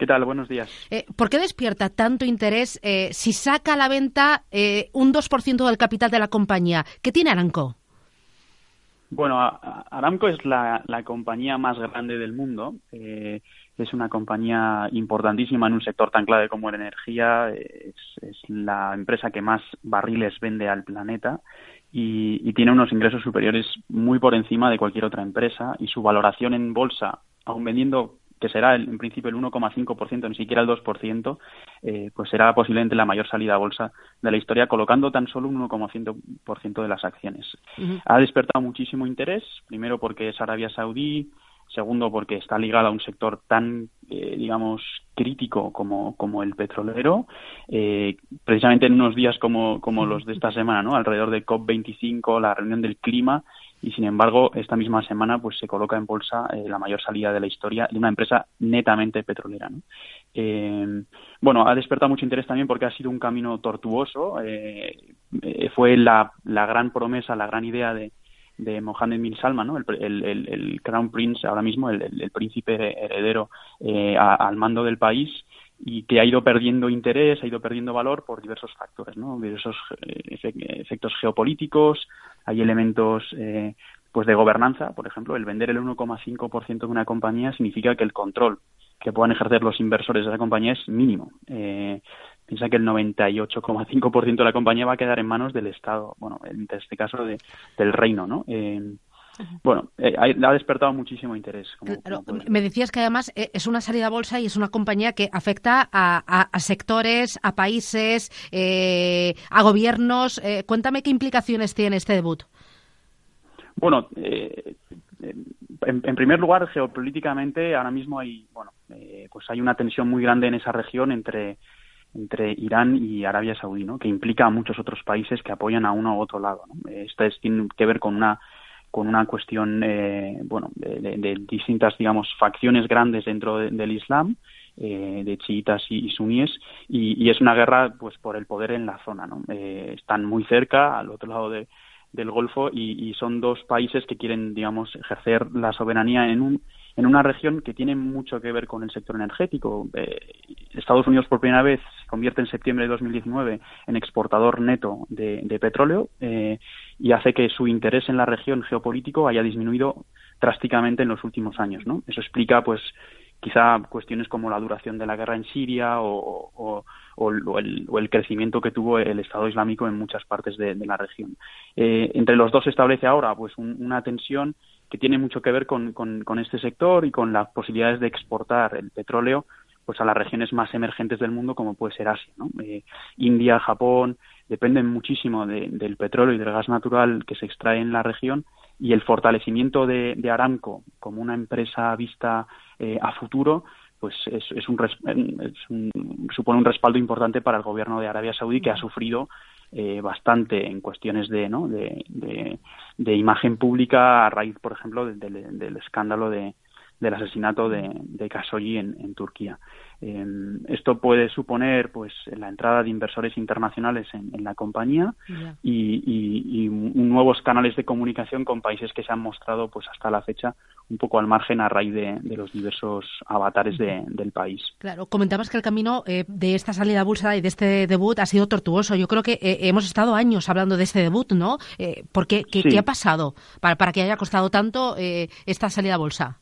¿Qué tal? Buenos días. Eh, ¿Por qué despierta tanto interés eh, si saca a la venta eh, un 2% del capital de la compañía? ¿Qué tiene Aramco? Bueno, Aramco es la, compañía más grande del mundo. es una compañía importantísima en un sector tan clave como la energía. Es, la empresa que más barriles vende al planeta y, y, tiene unos ingresos superiores muy por encima de cualquier otra empresa y su valoración en bolsa, aun vendiendo que será en principio el 1,5%, ni siquiera el 2%, eh, pues será posiblemente la mayor salida a bolsa de la historia, colocando tan solo un 1,5% de las acciones. Ha despertado muchísimo interés, primero porque es Arabia Saudí, segundo porque está ligada a un sector tan, eh, digamos, crítico como, como el petrolero, eh, precisamente en unos días como, como los de esta semana, ¿no? alrededor de COP25, la reunión del clima, y sin embargo esta misma semana pues se coloca en bolsa eh, la mayor salida de la historia de una empresa netamente petrolera eh, bueno ha despertado mucho interés también porque ha sido un camino tortuoso. Eh, fue la, la, gran promesa la gran idea de, de Mohammed bin Salman ¿no? el, el, el, crown prince ahora mismo el, príncipe heredero al mando del país y que ha ido perdiendo interés, ha ido perdiendo valor por diversos factores, ¿no? diversos efectos geopolíticos, hay elementos eh, pues de gobernanza, por ejemplo, el vender el 1,5% de una compañía significa que el control que puedan ejercer los inversores de esa compañía es mínimo. Eh, piensa que el 98,5% de la compañía va a quedar en manos del Estado, bueno, en este caso de, del reino, ¿no? Eh, bueno, eh, ha despertado muchísimo interés. me decías que además eh, es una salida a bolsa y es una compañía que afecta a, sectores, a países, eh, a gobiernos. cuéntame qué implicaciones tiene este debut. Bueno, en, primer lugar, geopolíticamente ahora mismo hay, bueno, pues hay una tensión muy grande en esa región entre entre Irán y Arabia Saudí, ¿no? que implica a muchos otros países que apoyan a uno u otro lado. Esto es, tiene que ver con una con una cuestión eh, bueno de, distintas digamos facciones grandes dentro del Islam eh, de chiitas y, suníes y, es una guerra pues por el poder en la zona ¿no? Eh, están muy cerca al otro lado del Golfo y, son dos países que quieren digamos ejercer la soberanía en un en una región que tiene mucho que ver con el sector energético. Estados Unidos por primera vez se convierte en septiembre de 2019 en exportador neto de, petróleo eh, y hace que su interés en la región geopolítico haya disminuido drásticamente en los últimos años. ¿no? Eso explica, pues, quizá cuestiones como la duración de la guerra en Siria o, o, el, el, crecimiento que tuvo el Estado Islámico en muchas partes de, la región. Eh, entre los dos se establece ahora pues una tensión que tiene mucho que ver con, este sector y con las posibilidades de exportar el petróleo pues a las regiones más emergentes del mundo como puede ser Asia. Eh, India, Japón, dependen muchísimo del petróleo y del gas natural que se extrae en la región y el fortalecimiento de, Aramco como una empresa vista eh, a futuro pues es, es, un, supone un respaldo importante para el gobierno de Arabia Saudí que ha sufrido eh, bastante en cuestiones de, ¿no? de, de, imagen pública a raíz, por ejemplo, del escándalo de, del asesinato de, de Khashoggi en, Turquía. Em, esto puede suponer pues la entrada de inversores internacionales en, la compañía y, nuevos canales de comunicación con países que se han mostrado pues hasta la fecha un poco al margen a raíz de, los diversos avatares del país. Claro, comentabas que el camino eh, de esta salida a bolsa y de este debut ha sido tortuoso. Yo creo que eh, hemos estado años hablando de este debut, ¿no? Eh, ¿Por qué? ¿Qué, ha pasado para, para que haya costado tanto esta salida a bolsa?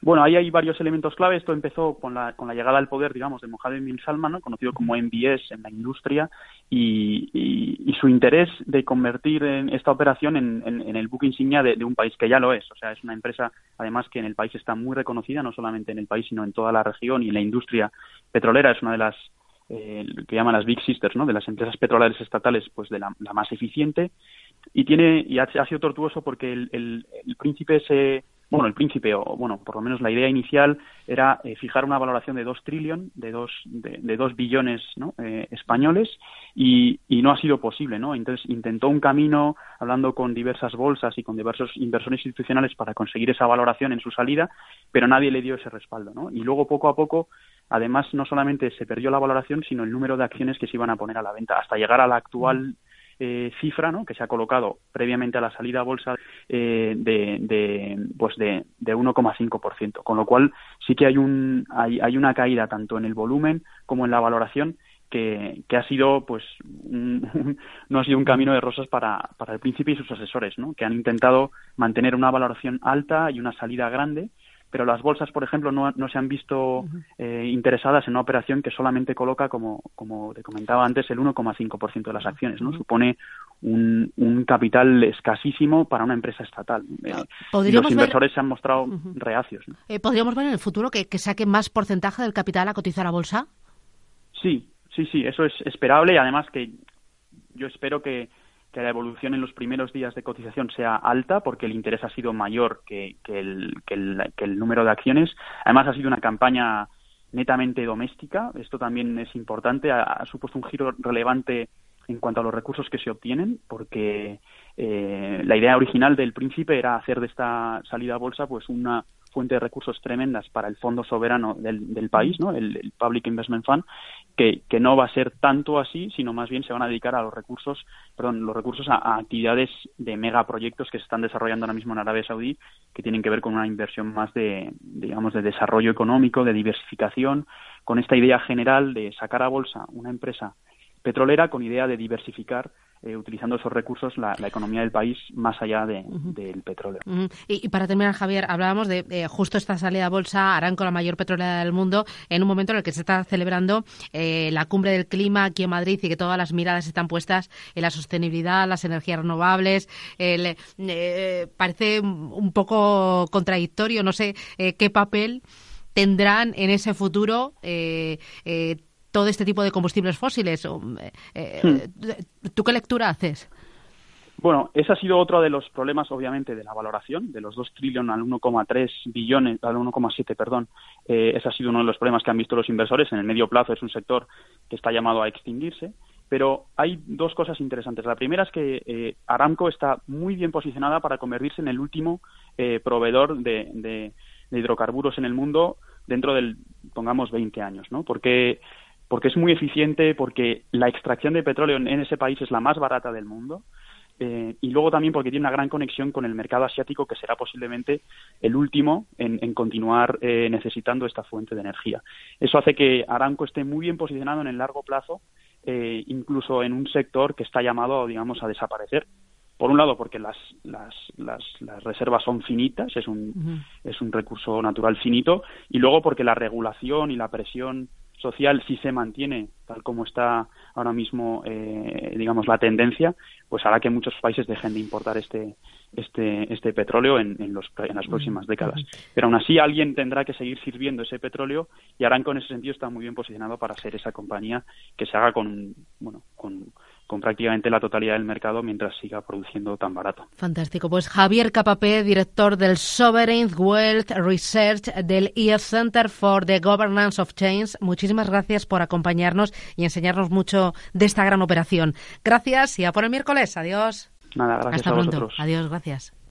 Bueno, ahí hay varios elementos clave. Esto empezó con la, con la llegada al poder, digamos, de Mohammed bin Salman, conocido como MBS en la industria, y, y, su interés de convertir en esta operación en, el buque insignia de, un país que ya lo es. O sea, es una empresa, además, que en el país está muy reconocida, no solamente en el país, sino en toda la región y en la industria petrolera. Es una de las eh, que llaman las Big Sisters, ¿no? De las empresas petroleras estatales, pues de la, más eficiente. Y tiene y ha, sido tortuoso porque el, el príncipe se bueno, el príncipe, o bueno, por lo menos la idea inicial era eh, fijar una valoración de dos trillón, de dos, de, dos billones ¿no? Eh, españoles, y, no ha sido posible, ¿no? Entonces intentó un camino hablando con diversas bolsas y con diversos inversores institucionales para conseguir esa valoración en su salida, pero nadie le dio ese respaldo, ¿no? Y luego poco a poco, además, no solamente se perdió la valoración, sino el número de acciones que se iban a poner a la venta, hasta llegar a la actual eh, cifra que se ha colocado previamente a la salida bolsa eh, de, de, pues de, de 1,5%, con lo cual sí que hay, un, hay, hay una caída tanto en el volumen como en la valoración que, que, ha sido pues no ha sido un camino de rosas para, para el príncipe y sus asesores, ¿no? que han intentado mantener una valoración alta y una salida grande pero las bolsas, por ejemplo, no, no se han visto eh, interesadas en una operación que solamente coloca, como, como te comentaba antes, el 1,5% de las acciones. ¿no? Supone un, un, capital escasísimo para una empresa estatal. Eh, los inversores se han mostrado reacios. Eh, ¿Podríamos ver en el futuro que, que saque más porcentaje del capital a cotizar a bolsa? Sí, sí, sí, eso es esperable y además que yo espero que, que la evolución en los primeros días de cotización sea alta porque el interés ha sido mayor que, el, que, el, que el número de acciones. Además, ha sido una campaña netamente doméstica. Esto también es importante. Ha, supuesto un giro relevante en cuanto a los recursos que se obtienen, porque eh, la idea original del príncipe era hacer de esta salida a bolsa pues una fuente de recursos tremendas para el fondo soberano del, país, ¿no? El, Public Investment Fund, que, que, no va a ser tanto así, sino más bien se van a dedicar a los recursos, perdón, los recursos a, actividades de megaproyectos que se están desarrollando ahora mismo en Arabia Saudí, que tienen que ver con una inversión más de, digamos, de desarrollo económico, de diversificación, con esta idea general de sacar a bolsa una empresa petrolera con idea de diversificar eh, utilizando esos recursos la, economía del país más allá del petróleo. y, para terminar, Javier, hablábamos de eh, justo esta salida a bolsa, Aranco, la mayor petrolera del mundo, en un momento en el que se está celebrando eh, la cumbre del clima aquí en Madrid y que todas las miradas están puestas en la sostenibilidad, las energías renovables. parece un poco contradictorio, no sé qué papel tendrán en ese futuro todo este tipo de combustibles fósiles. Eh, eh, hmm. ¿Tú qué lectura haces? Bueno, ese ha sido otro de los problemas, obviamente, de la valoración, de los 2 trillones al 1,3 billones, al 1,7, perdón. Eh, ese ha sido uno de los problemas que han visto los inversores. En el medio plazo es un sector que está llamado a extinguirse. Pero hay dos cosas interesantes. La primera es que eh, Aramco está muy bien posicionada para convertirse en el último proveedor de, de, hidrocarburos en el mundo dentro del, pongamos, 20 años, ¿no? Porque porque es muy eficiente, porque la extracción de petróleo en, ese país es la más barata del mundo. Eh, y luego también porque tiene una gran conexión con el mercado asiático, que será posiblemente el último en, continuar eh, necesitando esta fuente de energía. Eso hace que Aramco esté muy bien posicionado en el largo plazo, eh, incluso en un sector que está llamado, digamos, a desaparecer. Por un lado, porque las, las, las, reservas son finitas, es un, es un recurso natural finito, y luego porque la regulación y la presión social si se mantiene tal como está ahora mismo eh, digamos la tendencia pues hará que muchos países dejen de importar este este este petróleo en, en, los, en las próximas décadas. pero aún así alguien tendrá que seguir sirviendo ese petróleo y Aranco en ese sentido está muy bien posicionado para ser esa compañía que se haga con bueno con con prácticamente la totalidad del mercado mientras siga produciendo tan barato. Fantástico. Pues Javier Capapé, director del Sovereign Wealth Research del EF Center for the Governance of Change, muchísimas gracias por acompañarnos y enseñarnos mucho de esta gran operación. Gracias y a por el miércoles. Adiós. Nada, gracias Hasta a pronto. Adiós, gracias.